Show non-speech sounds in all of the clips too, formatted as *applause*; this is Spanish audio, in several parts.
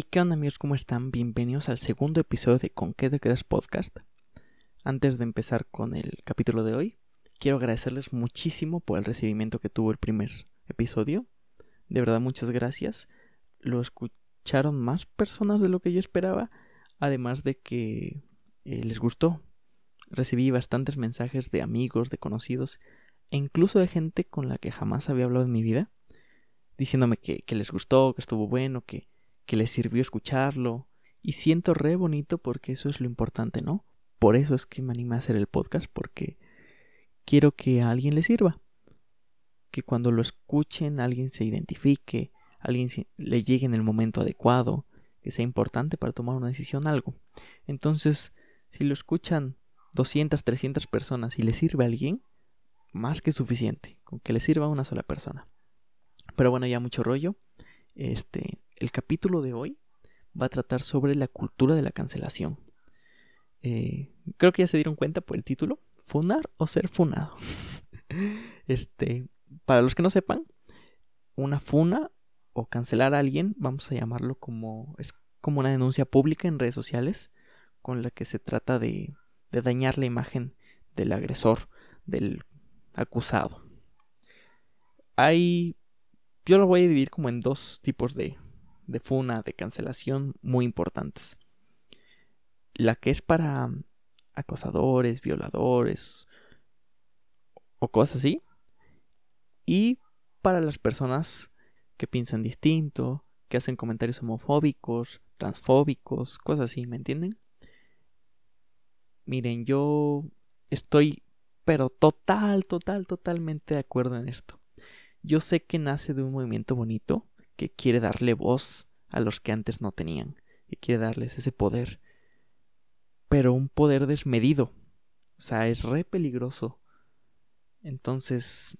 Hey, ¿qué onda amigos? ¿Cómo están? Bienvenidos al segundo episodio de Con qué te quedas podcast. Antes de empezar con el capítulo de hoy, quiero agradecerles muchísimo por el recibimiento que tuvo el primer episodio. De verdad, muchas gracias. Lo escucharon más personas de lo que yo esperaba, además de que eh, les gustó. Recibí bastantes mensajes de amigos, de conocidos e incluso de gente con la que jamás había hablado en mi vida, diciéndome que, que les gustó, que estuvo bueno, que que les sirvió escucharlo. Y siento re bonito porque eso es lo importante, ¿no? Por eso es que me animé a hacer el podcast, porque quiero que a alguien le sirva. Que cuando lo escuchen alguien se identifique, alguien le llegue en el momento adecuado, que sea importante para tomar una decisión algo. Entonces, si lo escuchan 200, 300 personas y le sirve a alguien, más que suficiente, con que le sirva a una sola persona. Pero bueno, ya mucho rollo. Este, el capítulo de hoy va a tratar sobre la cultura de la cancelación. Eh, creo que ya se dieron cuenta por el título. Funar o ser funado. *laughs* este, para los que no sepan, una funa o cancelar a alguien, vamos a llamarlo como es como una denuncia pública en redes sociales con la que se trata de, de dañar la imagen del agresor, del acusado. Hay yo lo voy a dividir como en dos tipos de, de funa, de cancelación muy importantes. La que es para acosadores, violadores o cosas así. Y para las personas que piensan distinto, que hacen comentarios homofóbicos, transfóbicos, cosas así, ¿me entienden? Miren, yo estoy pero total, total, totalmente de acuerdo en esto. Yo sé que nace de un movimiento bonito que quiere darle voz a los que antes no tenían, y quiere darles ese poder, pero un poder desmedido. O sea, es re peligroso. Entonces,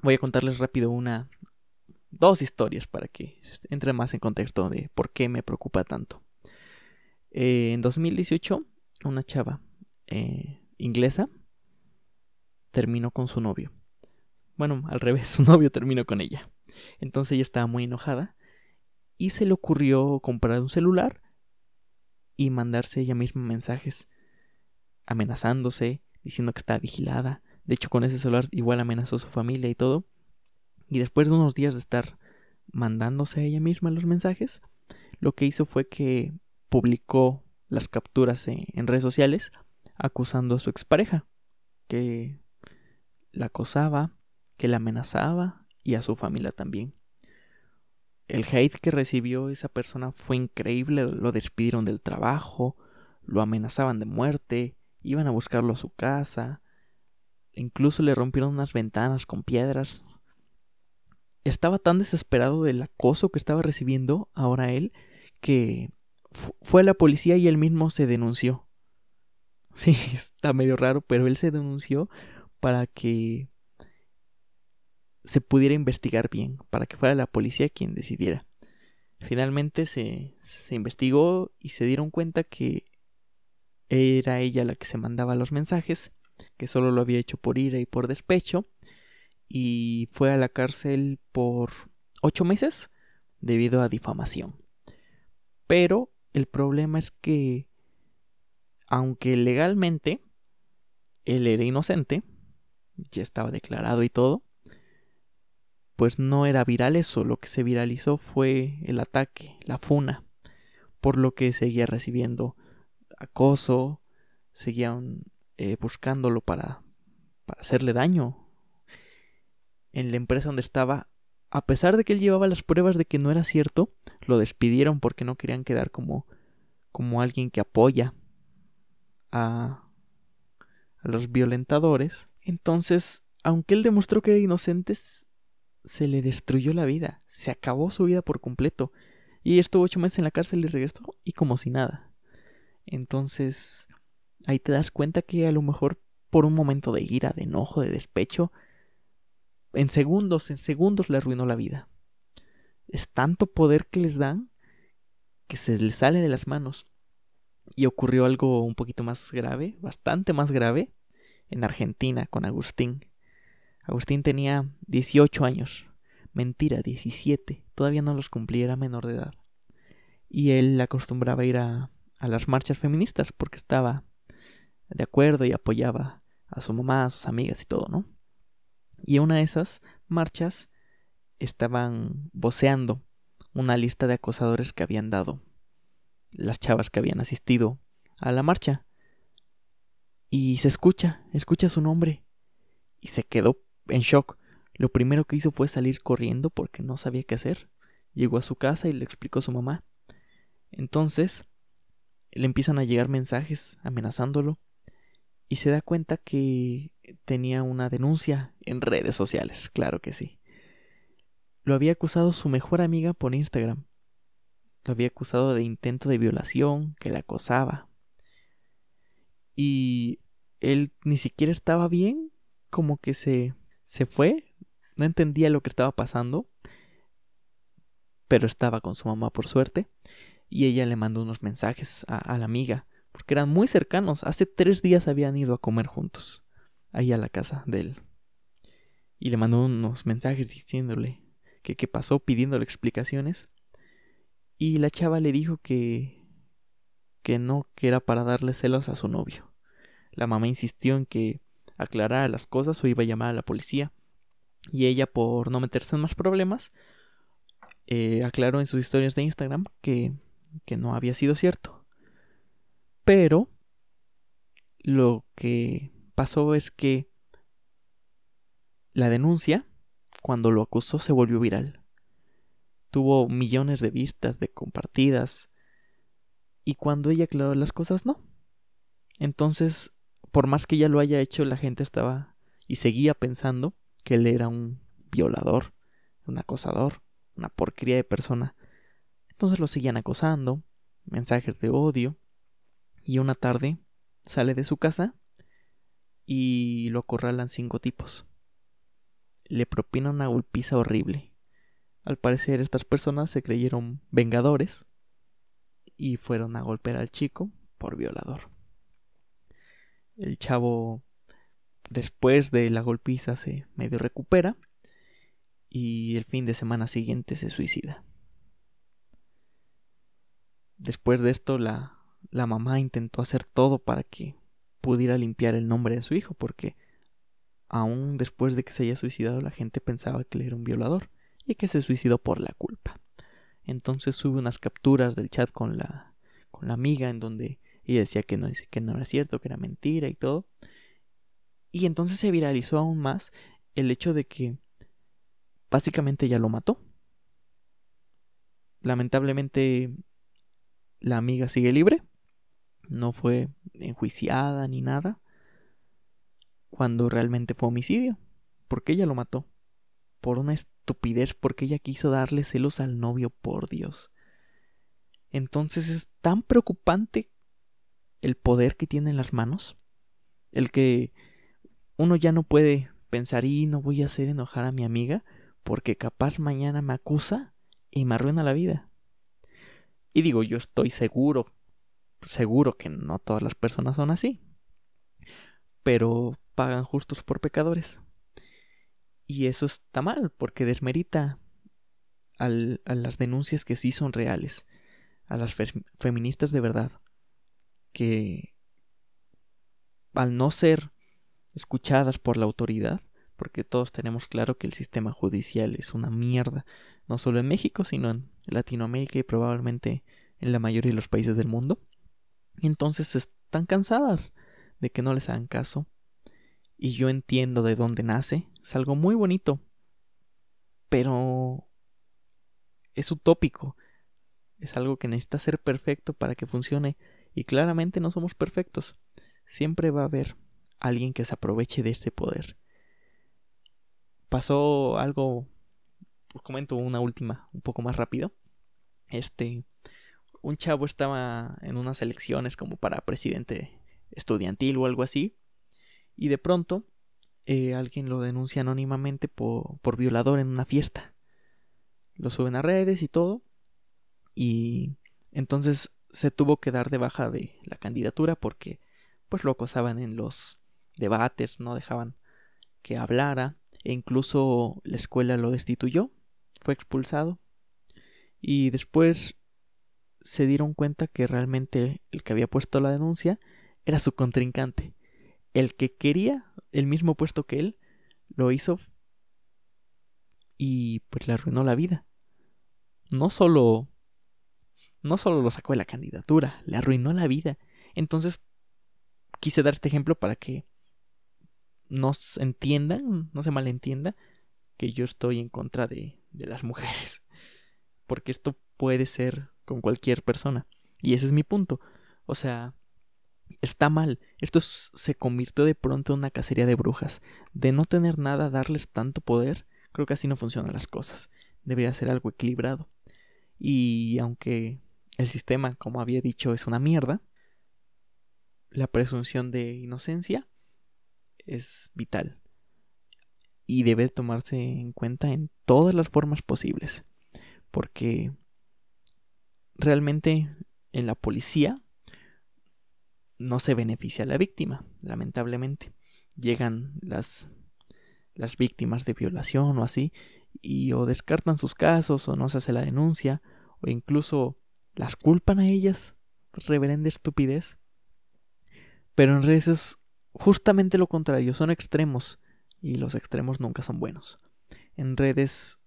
voy a contarles rápido una, dos historias para que entre más en contexto de por qué me preocupa tanto. Eh, en 2018, una chava eh, inglesa terminó con su novio. Bueno, al revés, *laughs* su novio terminó con ella. Entonces ella estaba muy enojada y se le ocurrió comprar un celular y mandarse ella misma mensajes amenazándose, diciendo que estaba vigilada. De hecho, con ese celular igual amenazó a su familia y todo. Y después de unos días de estar mandándose a ella misma los mensajes, lo que hizo fue que publicó las capturas en redes sociales acusando a su expareja, que la acosaba, que la amenazaba y a su familia también. El hate que recibió esa persona fue increíble, lo despidieron del trabajo, lo amenazaban de muerte, iban a buscarlo a su casa, incluso le rompieron unas ventanas con piedras. Estaba tan desesperado del acoso que estaba recibiendo ahora él que fue a la policía y él mismo se denunció. *laughs* Sí, está medio raro, pero él se denunció para que se pudiera investigar bien, para que fuera la policía quien decidiera. Finalmente se, se investigó y se dieron cuenta que era ella la que se mandaba los mensajes, que solo lo había hecho por ira y por despecho, y fue a la cárcel por ocho meses debido a difamación. Pero el problema es que, aunque legalmente él era inocente, ya estaba declarado y todo, pues no era viral eso, lo que se viralizó fue el ataque, la funa, por lo que seguía recibiendo acoso, seguían eh, buscándolo para, para hacerle daño. En la empresa donde estaba, a pesar de que él llevaba las pruebas de que no era cierto, lo despidieron porque no querían quedar como, como alguien que apoya a, a los violentadores. Entonces, aunque él demostró que era inocente, se le destruyó la vida, se acabó su vida por completo. Y estuvo ocho meses en la cárcel y regresó y como si nada. Entonces, ahí te das cuenta que a lo mejor por un momento de ira, de enojo, de despecho, en segundos, en segundos le arruinó la vida. Es tanto poder que les dan que se les sale de las manos. Y ocurrió algo un poquito más grave, bastante más grave, en Argentina con Agustín. Agustín tenía 18 años. Mentira, 17. Todavía no los cumplía, era menor de edad. y él acostumbraba ir a, a las marchas feministas porque estaba de acuerdo y apoyaba a su mamá, a sus amigas y todo, ¿no? Y en una de esas marchas estaban voceando una lista de acosadores que habían dado las chavas que habían asistido a la marcha. Y se escucha, escucha su nombre. Y se quedó en shock. Lo primero que hizo fue salir corriendo porque no sabía qué hacer. Llegó a su casa y le explicó a su mamá. Entonces, le empiezan a llegar mensajes amenazándolo y se da cuenta que tenía una denuncia en redes sociales, claro que sí. Lo había acusado su mejor amiga por Instagram. Lo había acusado de intento de violación, que la acosaba. Y él ni siquiera estaba bien, como que se, se fue, no entendía lo que estaba pasando, pero estaba con su mamá por suerte, y ella le mandó unos mensajes a, la amiga, porque eran muy cercanos, hace tres días habían ido a comer juntos, ahí a la casa de él. Y le mandó unos mensajes diciéndole que qué pasó, pidiéndole explicaciones. Y la chava le dijo que que no, que era para darle celos a su novio. La mamá insistió en que aclarara las cosas o iba a llamar a la policía. Y ella, por no meterse en más problemas, eh, aclaró en sus historias de Instagram que, que no había sido cierto. Pero lo que pasó es que la denuncia, cuando lo acusó, se volvió viral. Tuvo millones de vistas, de compartidas, y cuando ella aclaró las cosas, no. Entonces, por más que ella lo haya hecho, la gente estaba y seguía pensando que él era un violador, un acosador, una porquería de persona. Entonces lo seguían acosando, mensajes de odio, y una tarde sale de su casa y lo acorralan cinco tipos. Le propina una golpiza horrible. Al parecer estas personas se creyeron vengadores y fueron a golpear al chico por violador. El chavo después de la golpiza se medio recupera y el fin de semana siguiente se suicida. Después de esto la, la mamá intentó hacer todo para que pudiera limpiar el nombre de su hijo porque aún después de que se haya suicidado la gente pensaba que él era un violador y que se suicidó por la culpa. Entonces sube unas capturas del chat con la, con la amiga en donde ella decía que no, que no era cierto, que era mentira y todo. Y entonces se viralizó aún más el hecho de que básicamente ella lo mató. Lamentablemente la amiga sigue libre, no fue enjuiciada ni nada, cuando realmente fue homicidio, porque ella lo mató por una estupidez porque ella quiso darle celos al novio, por Dios. Entonces es tan preocupante el poder que tiene en las manos, el que uno ya no puede pensar y no voy a hacer enojar a mi amiga porque capaz mañana me acusa y me arruina la vida. Y digo, yo estoy seguro, seguro que no todas las personas son así, pero pagan justos por pecadores. Y eso está mal, porque desmerita a las denuncias que sí son reales, a las feministas de verdad, que al no ser escuchadas por la autoridad, porque todos tenemos claro que el sistema judicial es una mierda, no solo en México, sino en Latinoamérica y probablemente en la mayoría de los países del mundo, entonces están cansadas de que no les hagan caso, y yo entiendo de dónde nace, es algo muy bonito, pero es utópico, es algo que necesita ser perfecto para que funcione y claramente no somos perfectos. Siempre va a haber alguien que se aproveche de este poder. Pasó algo, os comento una última, un poco más rápido. Este, un chavo estaba en unas elecciones como para presidente estudiantil o algo así y de pronto eh, alguien lo denuncia anónimamente por, por violador en una fiesta. Lo suben a redes y todo. Y entonces se tuvo que dar de baja de la candidatura porque pues lo acosaban en los debates, no dejaban que hablara e incluso la escuela lo destituyó, fue expulsado y después se dieron cuenta que realmente el que había puesto la denuncia era su contrincante. El que quería el mismo puesto que él, lo hizo y pues le arruinó la vida. No solo no solo lo sacó de la candidatura, le arruinó la vida. Entonces quise dar este ejemplo para que nos entiendan, no se malentienda, que yo estoy en contra de, de las mujeres. *laughs* Porque esto puede ser con cualquier persona. Y ese es mi punto. O sea, está mal. Esto se convirtió de pronto en una cacería de brujas. De no tener nada, darles tanto poder, creo que así no funcionan las cosas. Debería ser algo equilibrado. Y aunque el sistema, como había dicho, es una mierda, la presunción de inocencia es vital y debe tomarse en cuenta en todas las formas posibles. Porque realmente en la policía no se beneficia a la víctima, lamentablemente. Llegan las, las víctimas de violación o así y o descartan sus casos o no se hace la denuncia o incluso las culpan a ellas. Reverenda estupidez. Pero en redes es justamente lo contrario, son extremos y los extremos nunca son buenos. En redes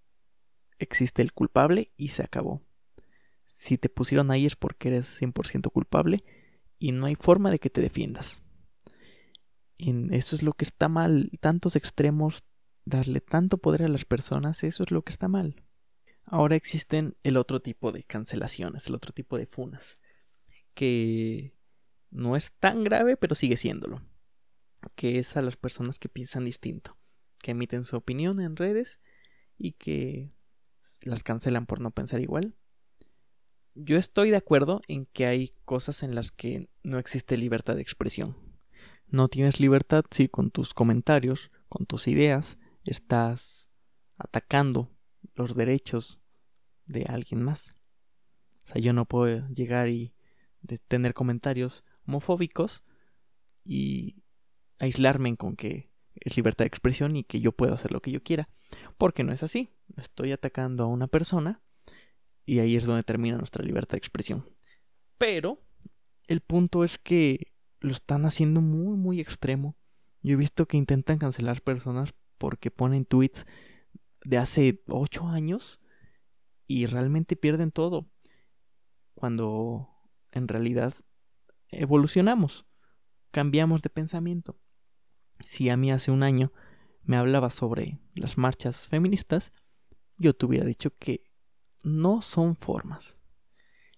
existe el culpable y se acabó. Si te pusieron ahí es porque eres 100% culpable y no hay forma de que te defiendas. Y eso es lo que está mal, tantos extremos, darle tanto poder a las personas, eso es lo que está mal. Ahora existen el otro tipo de cancelaciones, el otro tipo de funas, que no es tan grave, pero sigue siéndolo que es a las personas que piensan distinto, que emiten su opinión en redes y que las cancelan por no pensar igual. Yo estoy de acuerdo en que hay cosas en las que no existe libertad de expresión. No tienes libertad si con tus comentarios, con tus ideas, estás atacando los derechos de alguien más. O sea, yo no puedo llegar y tener comentarios homofóbicos y aislarme con que es libertad de expresión y que yo puedo hacer lo que yo quiera. Porque no es así. Estoy atacando a una persona y ahí es donde termina nuestra libertad de expresión. Pero el punto es que lo están haciendo muy, muy extremo. Yo he visto que intentan cancelar personas porque ponen tweets de hace 8 años y realmente pierden todo. Cuando en realidad evolucionamos, cambiamos de pensamiento si a mí hace un año me hablaba sobre las marchas feministas, yo te hubiera dicho que no son formas.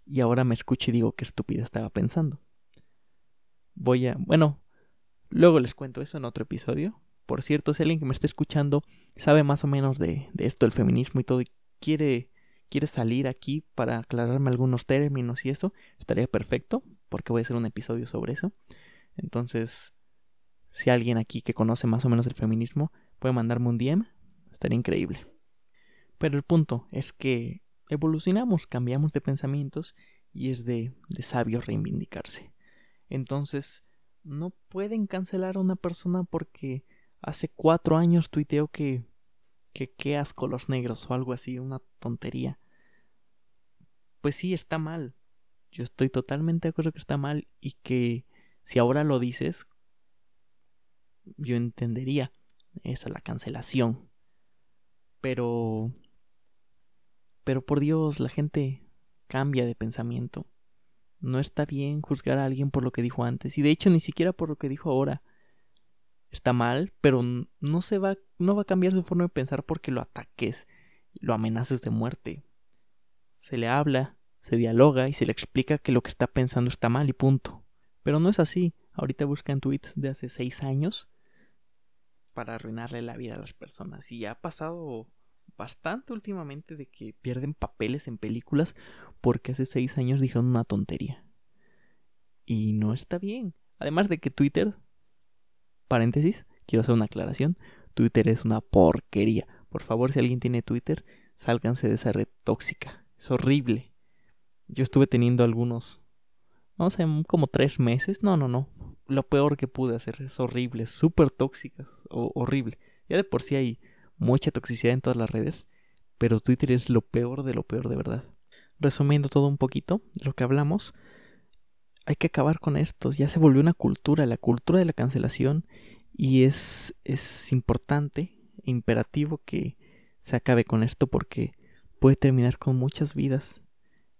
Y ahora me escucho y digo que estúpida estaba pensando. Voy a... Bueno, luego les cuento eso en otro episodio. Por cierto, si alguien que me está escuchando sabe más o menos de, esto, el feminismo y todo, y quiere, quiere salir aquí para aclararme algunos términos y eso, estaría perfecto, porque voy a hacer un episodio sobre eso. Entonces, si alguien aquí que conoce más o menos el feminismo puede mandarme un DM, estaría increíble. Pero el punto es que evolucionamos, cambiamos de pensamientos y es de, de sabio reivindicarse. Entonces, no pueden cancelar a una persona porque hace cuatro años tuiteó que que qué asco los negros o algo así, una tontería. Pues sí, está mal. Yo estoy totalmente de acuerdo que está mal y que si ahora lo dices yo entendería esa la cancelación. Pero pero por Dios, la gente cambia de pensamiento. No está bien juzgar a alguien por lo que dijo antes y de hecho ni siquiera por lo que dijo ahora. Está mal, pero no se va no va a cambiar su forma de pensar porque lo ataques, lo amenaces de muerte. Se le habla, se dialoga y se le explica que lo que está pensando está mal y punto. Pero no es así. Ahorita buscan tweets de hace seis años para arruinarle la vida a las personas. Y ha pasado bastante últimamente de que pierden papeles en películas porque hace seis años dijeron una tontería. Y no está bien. Además de que Twitter, paréntesis, quiero hacer una aclaración, Twitter es una porquería. Por favor, si alguien tiene Twitter, sálganse de esa red tóxica. Es horrible. Yo estuve teniendo algunos, no sé, como tres meses. No, no, no lo peor que pude hacer. Es horrible, súper tóxicas, horrible. Ya de por sí hay mucha toxicidad en todas las redes, pero Twitter es lo peor de lo peor de verdad. resumiendo todo un poquito lo que hablamos, hay que acabar con esto. Ya se volvió una cultura, la cultura de la cancelación, y es, es importante, imperativo que se acabe con esto porque puede terminar con muchas vidas.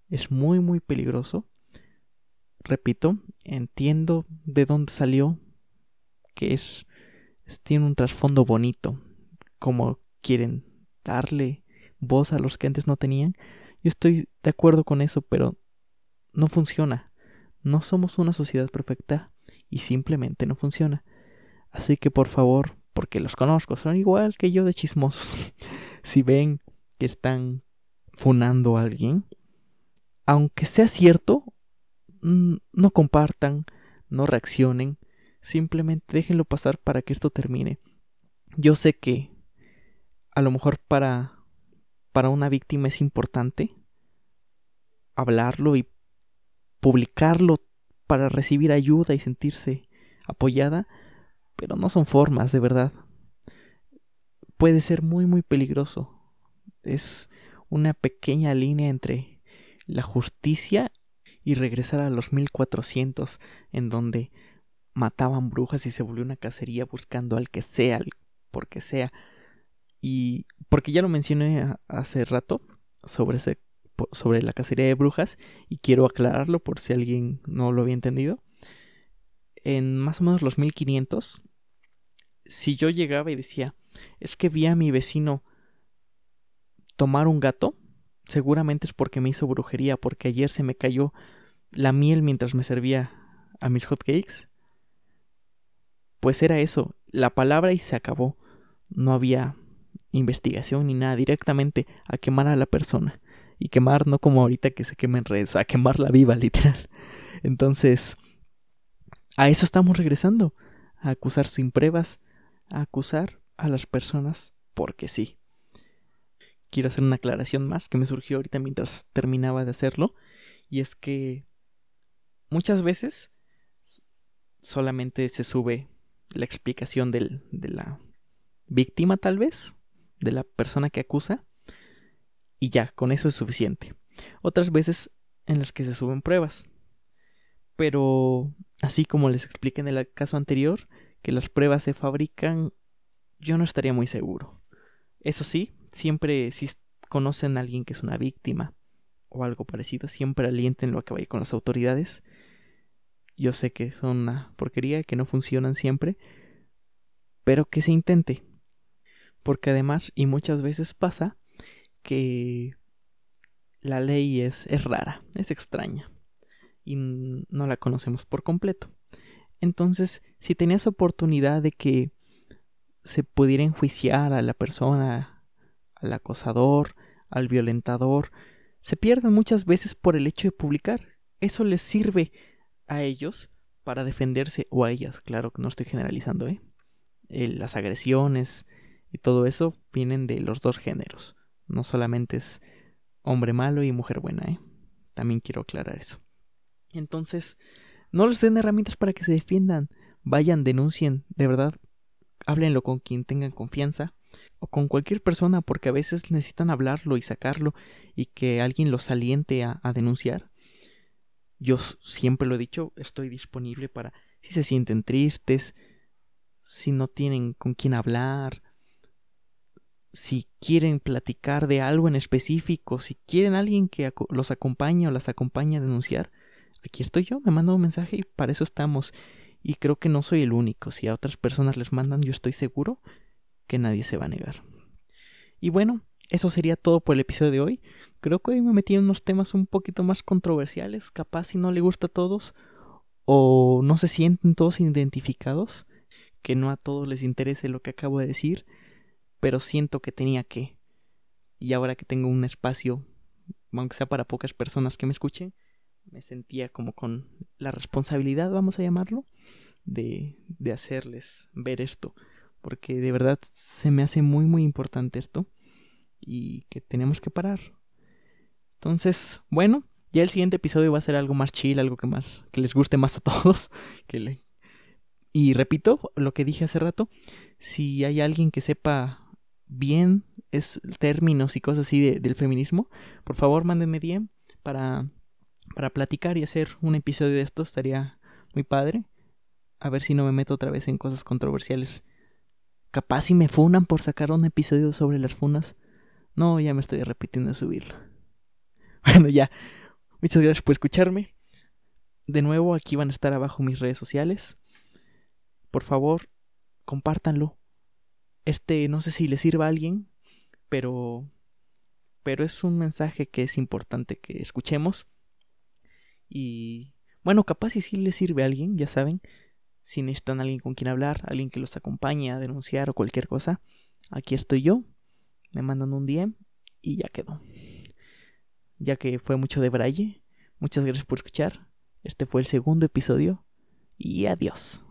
Es muy, muy peligroso. Repito, entiendo de dónde salió, que es, tiene un trasfondo bonito, como quieren darle voz a los que antes no tenían. Yo estoy de acuerdo con eso, pero no funciona. No somos una sociedad perfecta y simplemente no funciona. Así que por favor, porque los conozco, son igual que yo de chismosos. *laughs* si ven que están funando a alguien, aunque sea cierto, mm, no compartan, no reaccionen, simplemente déjenlo pasar para que esto termine. Yo sé que a lo mejor para para una víctima es importante hablarlo y publicarlo para recibir ayuda y sentirse apoyada, pero no son formas de verdad. Puede ser muy muy peligroso. Es una pequeña línea entre la justicia y regresar a los 1400 en donde mataban brujas y se volvió una cacería buscando al que sea, al porque sea. Y porque ya lo mencioné hace rato sobre, ese, sobre la cacería de brujas y quiero aclararlo por si alguien no lo había entendido. En más o menos los 1500, si yo llegaba y decía, es que vi a mi vecino tomar un gato, seguramente es porque me hizo brujería, porque ayer se me cayó la miel mientras me servía a mis hotcakes. Pues era eso, la palabra y se acabó. No había investigación ni nada, directamente a quemar a la persona. Y quemar no como ahorita que se quemen redes, a quemarla viva, literal. Entonces, a eso estamos regresando, a acusar sin pruebas, a acusar a las personas porque sí. Quiero hacer una aclaración más que me surgió ahorita mientras terminaba de hacerlo, y es que muchas veces solamente se sube la explicación del, de la víctima tal vez, de la persona que acusa y ya, con eso es suficiente. Otras veces en las que se suben pruebas. Pero, así como les expliqué en el caso anterior, que las pruebas se fabrican, yo no estaría muy seguro. Eso sí, siempre si conocen a alguien que es una víctima o algo parecido, siempre alientenlo a que vaya con las autoridades. Yo sé que son una porquería, que no funcionan siempre, pero que se intente. Porque además, y muchas veces pasa, que la ley es, es rara, es extraña, y no la conocemos por completo. Entonces, si tenías oportunidad de que se pudiera enjuiciar a la persona, al acosador, al violentador, se pierden muchas veces por el hecho de publicar. Eso les sirve a ellos para defenderse, o a ellas, claro que no estoy generalizando, ¿eh? las agresiones, y todo eso vienen de los dos géneros. No solamente es hombre malo y mujer buena, ¿eh? También quiero aclarar eso. Entonces, no les den herramientas para que se defiendan. Vayan, denuncien, de verdad. Háblenlo con quien tengan confianza o con cualquier persona porque a veces necesitan hablarlo y sacarlo y que alguien los aliente a, a denunciar. Yo siempre lo he dicho, estoy disponible para si se sienten tristes, si no tienen con quién hablar, si quieren platicar de algo en específico, si quieren alguien que los acompañe o las acompañe a denunciar, aquí estoy yo, me manda un mensaje y para eso estamos. Y creo que no soy el único. Si a otras personas les mandan, yo estoy seguro que nadie se va a negar. Y bueno, eso sería todo por el episodio de hoy. Creo que hoy me metí en unos temas un poquito más controversiales, capaz si no le gusta a todos o no se sienten todos identificados, que no a todos les interese lo que acabo de decir pero siento que tenía que. Y ahora que tengo un espacio, aunque sea para pocas personas que me escuchen, me sentía como con la responsabilidad, vamos a llamarlo, de, de hacerles ver esto. Porque de verdad se me hace muy, muy importante esto. Y que tenemos que parar. Entonces, bueno, ya el siguiente episodio va a ser algo más chill, algo que más, que les guste más a *laughs* todos. Que le... Y repito lo que dije hace rato, si hay alguien que sepa bien es términos y cosas así del feminismo, por favor mándenme DM para, para platicar y hacer un episodio de esto. Estaría muy padre. A ver si no me meto otra vez en cosas controversiales. Capaz si me funan por sacar un episodio sobre las funas. No, ya me estoy repitiendo de subirlo. *laughs* Bueno, ya. Muchas gracias por escucharme. De nuevo, aquí van a estar abajo mis redes sociales. Por favor, compártanlo. Este, no sé si le sirva a alguien, pero pero es un mensaje que es importante que escuchemos. Y bueno, capaz si sí le sirve a alguien, ya saben. Si necesitan alguien con quien hablar, alguien que los acompañe a denunciar o cualquier cosa, aquí estoy yo. Me mandan un DM y ya quedó. Ya que fue mucho de braille, muchas gracias por escuchar. Este fue el segundo episodio y adiós.